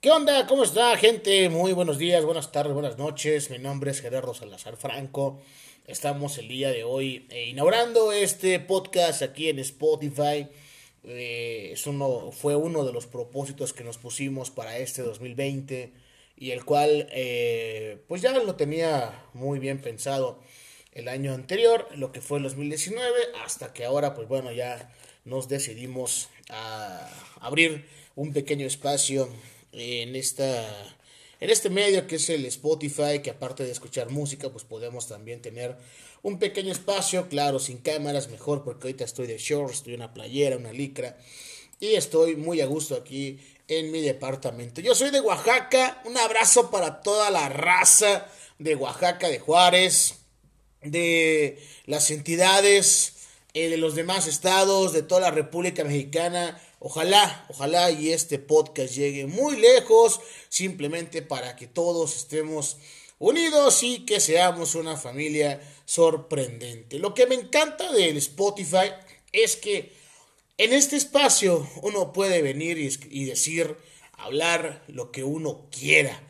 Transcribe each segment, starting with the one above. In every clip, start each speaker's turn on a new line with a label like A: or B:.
A: ¿Qué onda? ¿Cómo está, gente? Muy buenos días, buenas tardes, buenas noches. Mi nombre es Gerardo Salazar Franco. Estamos el día de hoy eh, inaugurando este podcast aquí en Spotify. Eh, es uno, fue uno de los propósitos que nos pusimos para este 2020 y el cual eh, pues ya lo tenía muy bien pensado el año anterior, lo que fue el 2019, hasta que ahora pues bueno ya nos decidimos a abrir un pequeño espacio en esta en este medio que es el Spotify, que aparte de escuchar música, pues podemos también tener un pequeño espacio, claro, sin cámaras, mejor porque ahorita estoy de shorts, estoy en una playera, una licra, y estoy muy a gusto aquí en mi departamento. Yo soy de Oaxaca, un abrazo para toda la raza de Oaxaca, de Juárez, de las entidades, eh, de los demás estados, de toda la República Mexicana. Ojalá, ojalá y este podcast llegue muy lejos, simplemente para que todos estemos unidos y que seamos una familia sorprendente. Lo que me encanta del Spotify es que en este espacio uno puede venir y, decir, hablar lo que uno quiera.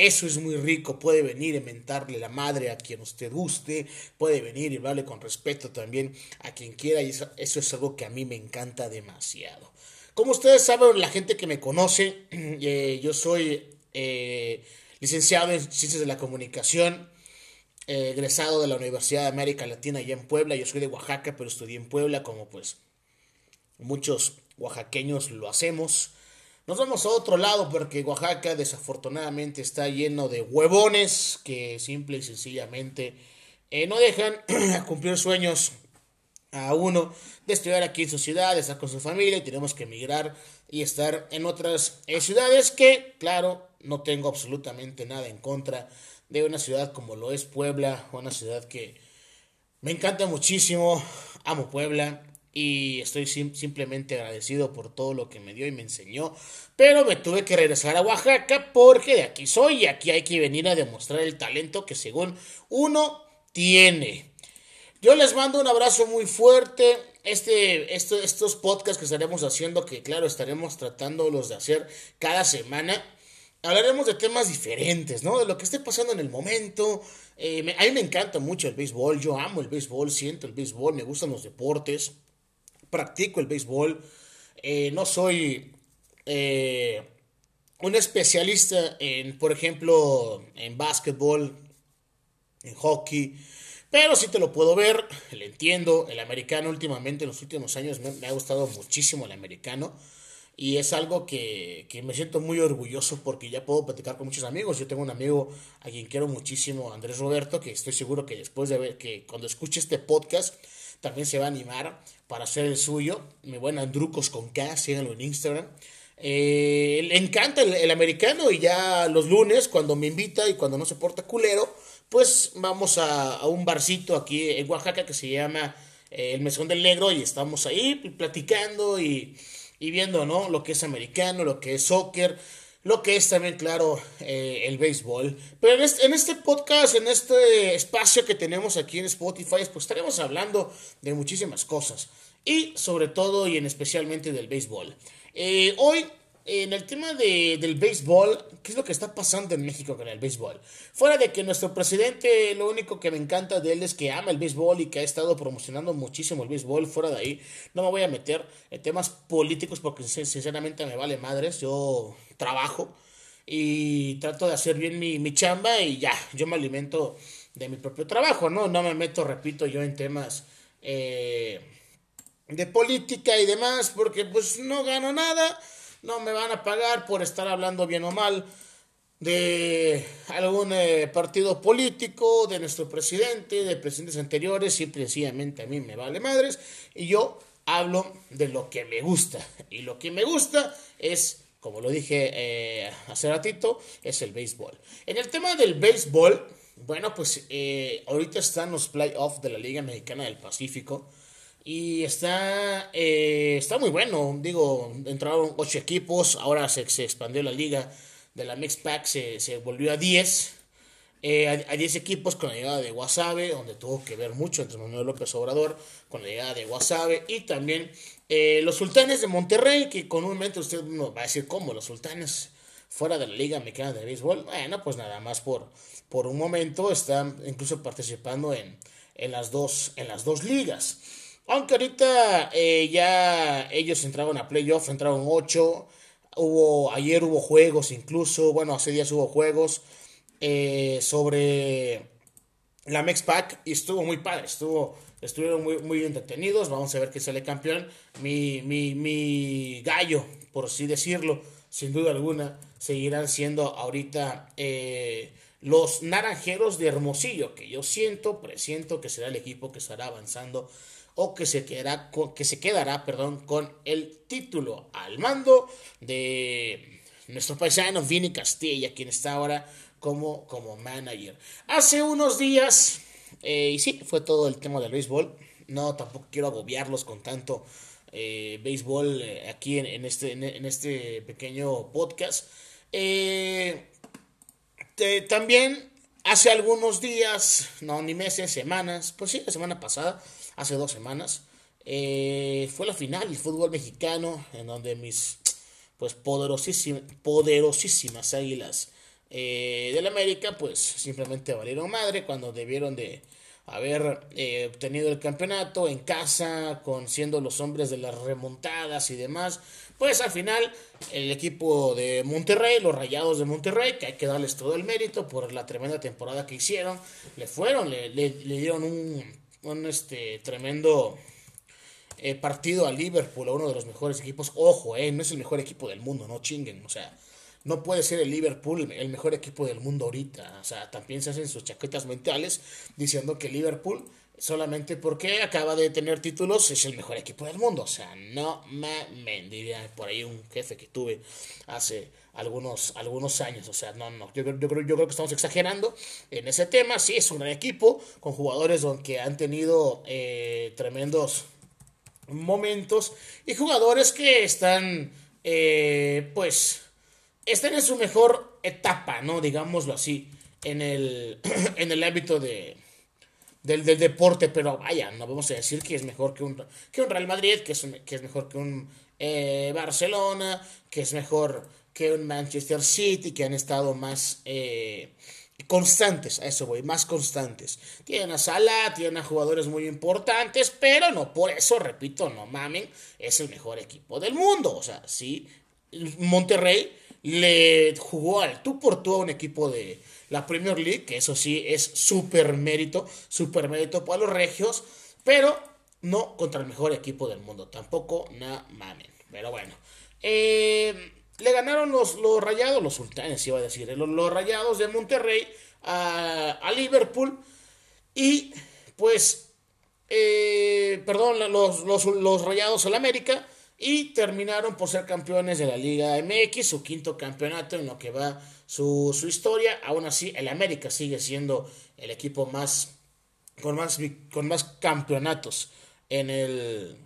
A: Eso es muy rico, puede venir y mentarle la madre a quien usted guste, puede venir y hablarle con respeto también a quien quiera y eso, es algo que a mí me encanta demasiado. Como ustedes saben, la gente que me conoce, eh, yo soy eh, licenciado en Ciencias de la Comunicación, eh, egresado de la Universidad de América Latina allá en Puebla, yo soy de Oaxaca, pero estudié en Puebla como pues muchos oaxaqueños lo hacemos. Nos vamos a otro lado porque Oaxaca desafortunadamente está lleno de huevones que simple y sencillamente eh, no dejan cumplir sueños a uno de estudiar aquí en su ciudad, de estar con su familia y tenemos que emigrar y estar en otras eh, ciudades que, claro, no tengo absolutamente nada en contra de una ciudad como lo es Puebla, una ciudad que me encanta muchísimo, amo Puebla, y estoy simplemente agradecido por todo lo que me dio y me enseñó. Pero me tuve que regresar a Oaxaca porque de aquí soy y aquí hay que venir a demostrar el talento que según uno tiene. Yo les mando un abrazo muy fuerte. Este, estos podcasts que estaremos haciendo, que claro, estaremos tratándolos de hacer cada semana. Hablaremos de temas diferentes, ¿no? De lo que esté pasando en el momento. Eh, a mí me encanta mucho el béisbol. Yo amo el béisbol, siento el béisbol, me gustan los deportes practico el béisbol, eh, no soy eh, un especialista en, por ejemplo, en básquetbol, en hockey, pero sí te lo puedo ver, le entiendo, el americano últimamente, en los últimos años me, ha gustado muchísimo el americano. Y es algo que, que, me siento muy orgulloso porque ya puedo platicar con muchos amigos. Yo tengo un amigo a quien quiero muchísimo, Andrés Roberto, que estoy seguro que después de ver que cuando escuche este podcast también se va a animar para hacer el suyo. Mi buen Andrucos con K, síganlo en Instagram. Eh, le encanta el, americano y ya los lunes, cuando me invita y cuando no se porta culero, pues vamos a, un barcito aquí en Oaxaca que se llama eh, El Mesón del Negro y estamos ahí platicando y, y viendo, ¿no? Lo que es americano, lo que es soccer lo que es también, claro, eh, el béisbol. Pero en este, en este, podcast, en este espacio que tenemos aquí en Spotify, pues estaremos hablando de muchísimas cosas. Y sobre todo y en especialmente del béisbol. Eh, hoy en el tema de, del béisbol, ¿qué es lo que está pasando en México con el béisbol? Fuera de que nuestro presidente, lo único que me encanta de él es que ama el béisbol y que ha estado promocionando muchísimo el béisbol, fuera de ahí, no me voy a meter en temas políticos porque sinceramente me vale madres, yo trabajo y trato de hacer bien mi, mi chamba y ya, yo me alimento de mi propio trabajo, ¿no? No me meto, repito, yo en temas... Eh, de política y demás, porque pues no gano nada no me van a pagar por estar hablando bien o mal de algún eh, partido político, de nuestro presidente, de presidentes anteriores, y sencillamente a mí me vale madres y yo hablo de lo que me gusta y lo que me gusta es, como lo dije eh, hace ratito, es el béisbol. En el tema del béisbol, bueno, pues eh, ahorita están los playoffs de la Liga Mexicana del Pacífico. Y está, eh, está muy bueno. Digo, entraron ocho equipos. Ahora se, se expandió la liga de la Mix Pack, se, se volvió a 10. Eh, a, 10 equipos con la llegada de Wasabe, donde tuvo que ver mucho entre Manuel López Obrador con la llegada de Wasabe. Y también eh, los sultanes de Monterrey, que comúnmente usted no va a decir cómo, los sultanes. fuera de la Liga Mexicana de Béisbol, bueno, pues nada más por, por un momento están incluso participando en, en, las, dos, en las dos ligas. Aunque ahorita eh, ya ellos entraron a playoff, entraron 8. Hubo, ayer hubo juegos incluso, bueno, hace días hubo juegos eh, sobre la Mexpac y estuvo muy padre, estuvo, estuvieron muy, muy entretenidos. Vamos a ver qué sale campeón. Mi, mi, mi gallo, por así decirlo, sin duda alguna, seguirán siendo ahorita eh, los naranjeros de Hermosillo, que yo siento, presiento que será el equipo que estará avanzando o que se quedará que se quedará, perdón, con el título al mando de nuestro paisano Vini Castilla, quien está ahora como, como manager. Hace unos días, eh, y sí, fue todo el tema del béisbol. No, tampoco quiero agobiarlos con tanto eh, béisbol eh, aquí en, este, en, este pequeño podcast. también hace algunos días, no ni meses, semanas, pues sí, la semana pasada, hace dos semanas, fue la final del fútbol mexicano, en donde mis pues poderosísimas, poderosísimas águilas eh, del América, pues simplemente valieron madre cuando debieron de haber eh, obtenido el campeonato en casa, con siendo los hombres de las remontadas y demás. Pues al final el equipo de Monterrey, los Rayados de Monterrey, que hay que darles todo el mérito por la tremenda temporada que hicieron, le fueron, le, le, dieron un, un este, tremendo eh, partido a Liverpool, a uno de los mejores equipos. Ojo, eh, no es el mejor equipo del mundo, no chinguen, o sea no puede ser el Liverpool el mejor equipo del mundo ahorita. O sea, también se hacen sus chaquetas mentales diciendo que Liverpool, solamente porque acaba de tener títulos, es el mejor equipo del mundo. O sea, no me diría por ahí un jefe que tuve hace algunos, algunos años. O sea, no, no. Yo, yo, creo, yo creo que estamos exagerando en ese tema. Sí, es un gran equipo con jugadores que han tenido eh, tremendos momentos y jugadores que están, eh, pues están en su mejor etapa, ¿no? Digámoslo así, en el, en el ámbito de, del, deporte, pero vaya, no vamos a decir que es mejor que un, que un Real Madrid, que es, que es mejor que un eh, Barcelona, que es mejor que un Manchester City, que han estado más eh, constantes, a eso voy, más constantes. Tienen a Salah, tienen a jugadores muy importantes, pero no por eso, repito, no mamen, es el mejor equipo del mundo. O sea, sí, Monterrey le jugó al tú por tú a un equipo de la Premier League, que eso sí es súper mérito, súper mérito para los regios, pero no contra el mejor equipo del mundo, tampoco, na mamen. Pero bueno, eh, le ganaron los, los rayados, los sultanes iba a decir, eh, los, rayados de Monterrey a, Liverpool y pues, eh, perdón, los, los, los rayados al América y terminaron por ser campeones de la Liga MX, su quinto campeonato en lo que va su, historia. Aún así, el América sigue siendo el equipo más con más, con más campeonatos en el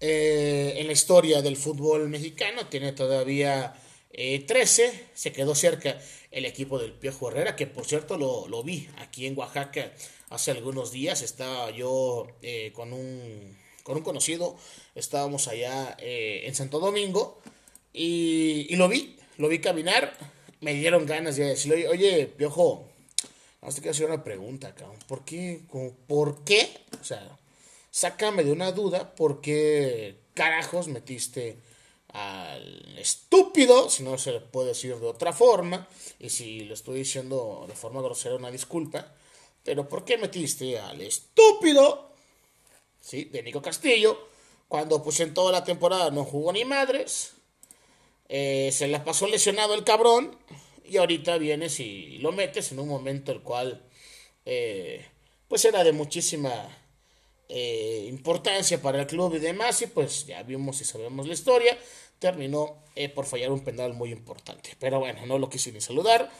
A: eh, en la historia del fútbol mexicano. Tiene todavía 13. Eh, Se quedó cerca el equipo del Piojo Herrera, que por cierto lo, lo vi aquí en Oaxaca hace algunos días. Estaba yo eh, con un con un conocido, estábamos allá eh, en Santo Domingo y, y, lo vi, lo vi caminar, me dieron ganas de decirle, oye, Piojo, vamos quiero hacer una pregunta, cabrón, ¿por qué? ¿Por qué? O sea, sácame de una duda, ¿por qué carajos metiste al estúpido, si no se le puede decir de otra forma, y si lo estoy diciendo de forma grosera, una disculpa, pero ¿por qué metiste al estúpido ¿sí? de Nico Castillo, cuando pues en toda la temporada no jugó ni madres, eh, se la pasó lesionado el cabrón, y ahorita vienes y lo metes en un momento el cual eh, pues era de muchísima eh, importancia para el club y demás, y pues ya vimos y sabemos la historia, terminó por fallar un penal muy importante. Pero bueno, no lo quise ni saludar.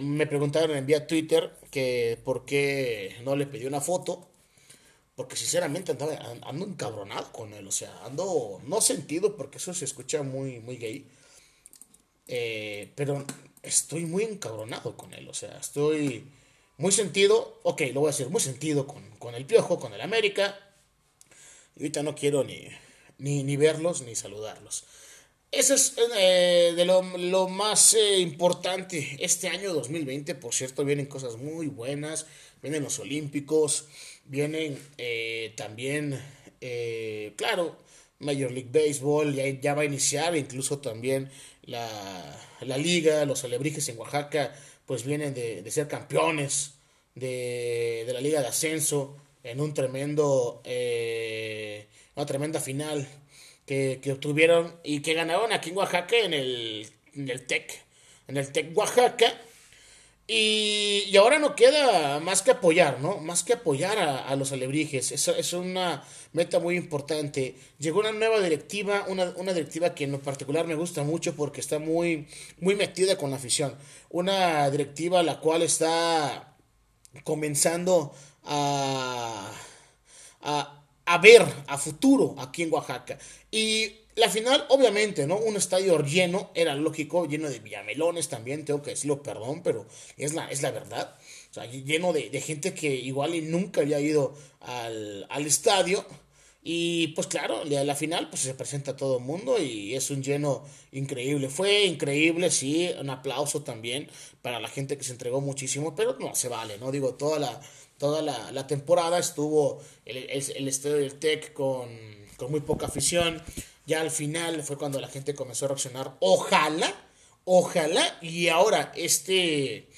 A: me preguntaron en vía Twitter que por qué no le pedí una foto porque sinceramente ando encabronado con él. O sea, ando no sentido porque eso se escucha muy, muy gay. Eh, pero estoy muy encabronado con él. O sea, estoy muy sentido. Ok, lo voy a decir, muy sentido con, el Piojo, con el América. Y ahorita no quiero ni, ni, ni verlos ni saludarlos. eso es eh, de lo, lo más eh, importante. Este año 2020, por cierto, vienen cosas muy buenas. Vienen los Olímpicos, vienen eh, también, claro, Major League Baseball, ya, ya va a iniciar, incluso también la, la liga, los alebrijes en Oaxaca, pues vienen de, de ser campeones de, de, la liga de ascenso en un tremendo, una tremenda final que, obtuvieron y que ganaron aquí en Oaxaca en el, en el TEC, en el TEC Oaxaca. Y, y, ahora no queda más que apoyar, ¿no? Más que apoyar a, los alebrijes. Eso es una meta muy importante. Llegó una nueva directiva, una, una, directiva que en lo particular me gusta mucho porque está muy, muy metida con la afición. Una directiva la cual está comenzando a, a a ver a futuro aquí en Oaxaca. Y la final, obviamente, ¿no? Un estadio lleno, era lógico, lleno de villamelones también, tengo que decirlo, perdón, pero es la, es la verdad. O sea, lleno de, gente que igual y nunca había ido al, al estadio. Y pues claro, la final pues se presenta a todo el mundo y es un lleno increíble. Fue increíble, sí, un aplauso también para la gente que se entregó muchísimo, pero no se vale, ¿no? Digo, toda la, toda la, temporada estuvo el, el, estadio del TEC con, muy poca afición. Ya al final fue cuando la gente comenzó a reaccionar. Ojalá, ojalá, y ahora este,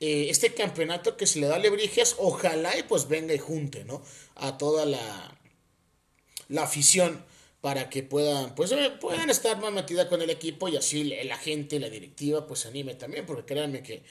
A: eh, este campeonato que se le da a Lebrijes, ojalá y pues venga y junte, ¿no? A toda la, la afición para que puedan, pues, eh, puedan estar más metida con el equipo y así la gente, la directiva, pues se anime también, porque créanme que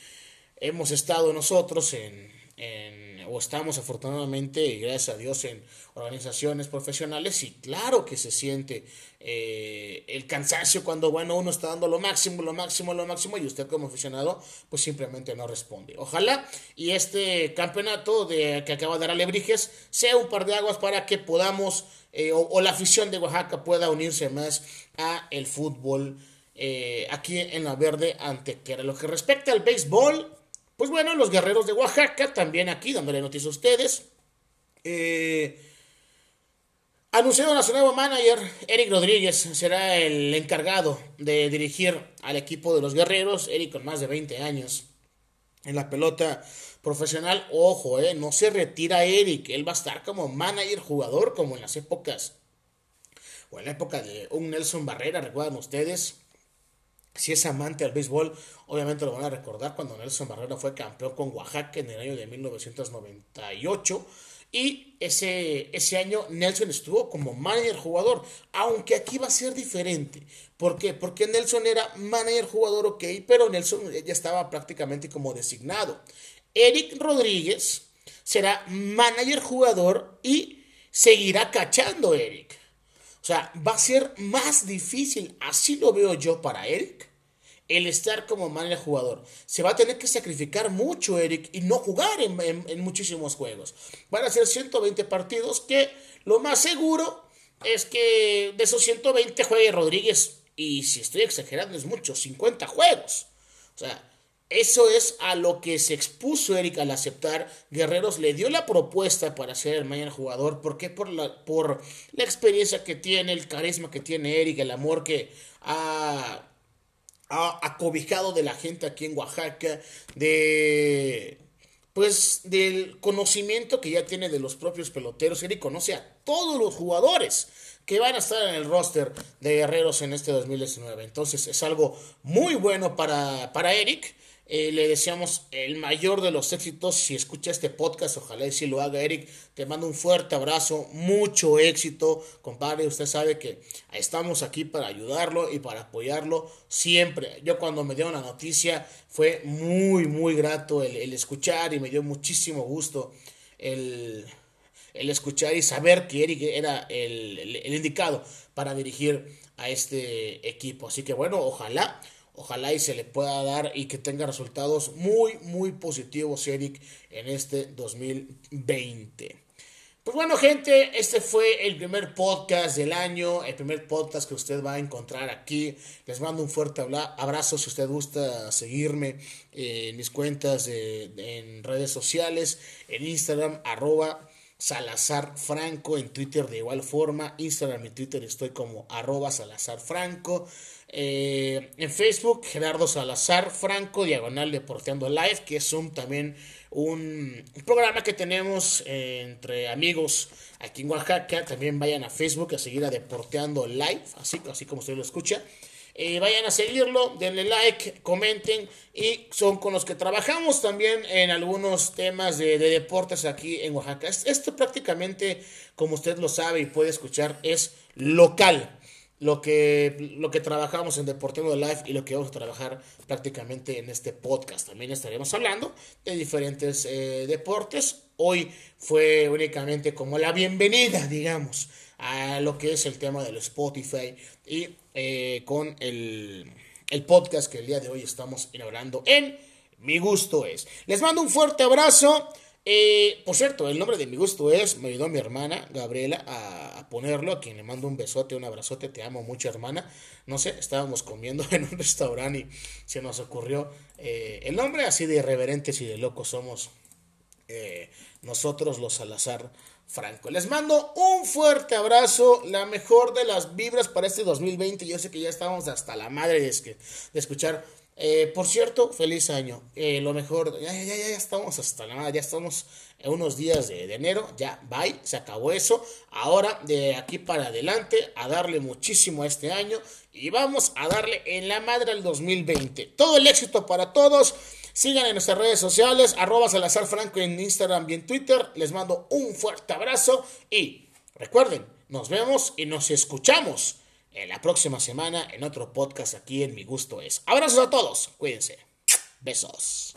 A: hemos estado nosotros en, en, o estamos afortunadamente, gracias a Dios, en organizaciones profesionales y claro que se siente eh, el cansancio cuando, bueno, uno está dando lo máximo, lo máximo, lo máximo y usted como aficionado, pues simplemente no responde. Ojalá y este campeonato de, que acaba de dar Alebrijes sea un par de aguas para que podamos, eh, o, la afición de Oaxaca pueda unirse más a el fútbol eh, aquí en la verde ante que lo que respecta al béisbol pues bueno, los guerreros de Oaxaca, también aquí dándole noticias a ustedes. Eh, anunciaron a su nuevo manager, Eric Rodríguez, será el encargado de dirigir al equipo de los guerreros. Eric con más de 20 años en la pelota profesional. Ojo, eh, no se retira Eric, él va a estar como manager jugador, como en las épocas, o en la época de un Nelson Barrera, recuerdan ustedes si es amante del béisbol, obviamente lo van a recordar cuando Nelson Barrera fue campeón con Oaxaca en el año de 1998. Y ese, ese año Nelson estuvo como manager jugador, aunque aquí va a ser diferente. ¿Por qué? Porque Nelson era manager jugador, ok, pero Nelson ya estaba prácticamente como designado. Eric Rodríguez será manager jugador y seguirá cachando Eric. O sea, va a ser más difícil, así lo veo yo para Eric, el estar como manager jugador. Se va a tener que sacrificar mucho, Eric, y no jugar en, muchísimos juegos. Van a ser 120 partidos que lo más seguro es que de esos 120 juegue Rodríguez. Y si estoy exagerando es mucho, 50 juegos. O sea, eso es a lo que se expuso Eric al aceptar. Guerreros le dio la propuesta para ser el mañana jugador. ¿Por qué? Por la, por la experiencia que tiene, el carisma que tiene Eric, el amor que ha acobijado de la gente aquí en Oaxaca, de pues del conocimiento que ya tiene de los propios peloteros. Eric conoce a todos los jugadores que van a estar en el roster de Guerreros en este 2019. Entonces es algo muy bueno para, para Eric. Eh, le deseamos el mayor de los éxitos. Si escucha este podcast, ojalá y si lo haga Eric. Te mando un fuerte abrazo, mucho éxito, compadre. Usted sabe que estamos aquí para ayudarlo y para apoyarlo siempre. Yo cuando me dio la noticia fue muy, muy grato el, escuchar y me dio muchísimo gusto el, escuchar y saber que Eric era el, el indicado para dirigir a este equipo. Así que bueno, ojalá Ojalá y se le pueda dar y que tenga resultados muy, muy positivos, Eric, en este 2020. Pues bueno, gente, este fue el primer podcast del año, el primer podcast que usted va a encontrar aquí. Les mando un fuerte abrazo si usted gusta seguirme en mis cuentas en redes sociales, en Instagram, arroba Salazar Franco en Twitter de igual forma. Instagram y Twitter estoy como arroba Salazar Franco. Eh, en Facebook, Gerardo Salazar Franco, diagonal Deporteando Live, que es un también un, programa que tenemos entre amigos aquí en Oaxaca. También vayan a Facebook a seguir a Deporteando Live, así, así como usted lo escucha. Eh, vayan a seguirlo, denle like, comenten y son con los que trabajamos también en algunos temas de, deportes aquí en Oaxaca. Esto prácticamente, como usted lo sabe y puede escuchar, es local lo que, lo que trabajamos en Deportivo Live y lo que vamos a trabajar prácticamente en este podcast. También estaremos hablando de diferentes eh, deportes. Hoy fue únicamente como la bienvenida, digamos, a lo que es el tema del Spotify y eh, con el, el podcast que el día de hoy estamos inaugurando en Mi Gusto Es. Les mando un fuerte abrazo. Eh, por cierto, el nombre de mi gusto es, me ayudó mi hermana Gabriela a, ponerlo, a quien le mando un besote, un abrazote, te amo mucho hermana. No sé, estábamos comiendo en un restaurante y se nos ocurrió eh, el nombre, así de irreverentes y de locos somos eh, nosotros los Salazar Franco. Les mando un fuerte abrazo, la mejor de las vibras para este 2020. Yo sé que ya estamos hasta la madre de escuchar eh, por cierto, feliz año. Eh, lo mejor, ya, ya, ya, ya estamos hasta nada, ya estamos en unos días de, enero, ya, bye, se acabó eso. Ahora, de aquí para adelante, a darle muchísimo a este año y vamos a darle en la madre al 2020. Todo el éxito para todos. Sigan en nuestras redes sociales, arroba Salazar Franco en Instagram y en Twitter. Les mando un fuerte abrazo y recuerden, nos vemos y nos escuchamos en la próxima semana en otro podcast aquí en Mi Gusto es. Abrazos a todos, cuídense. Besos.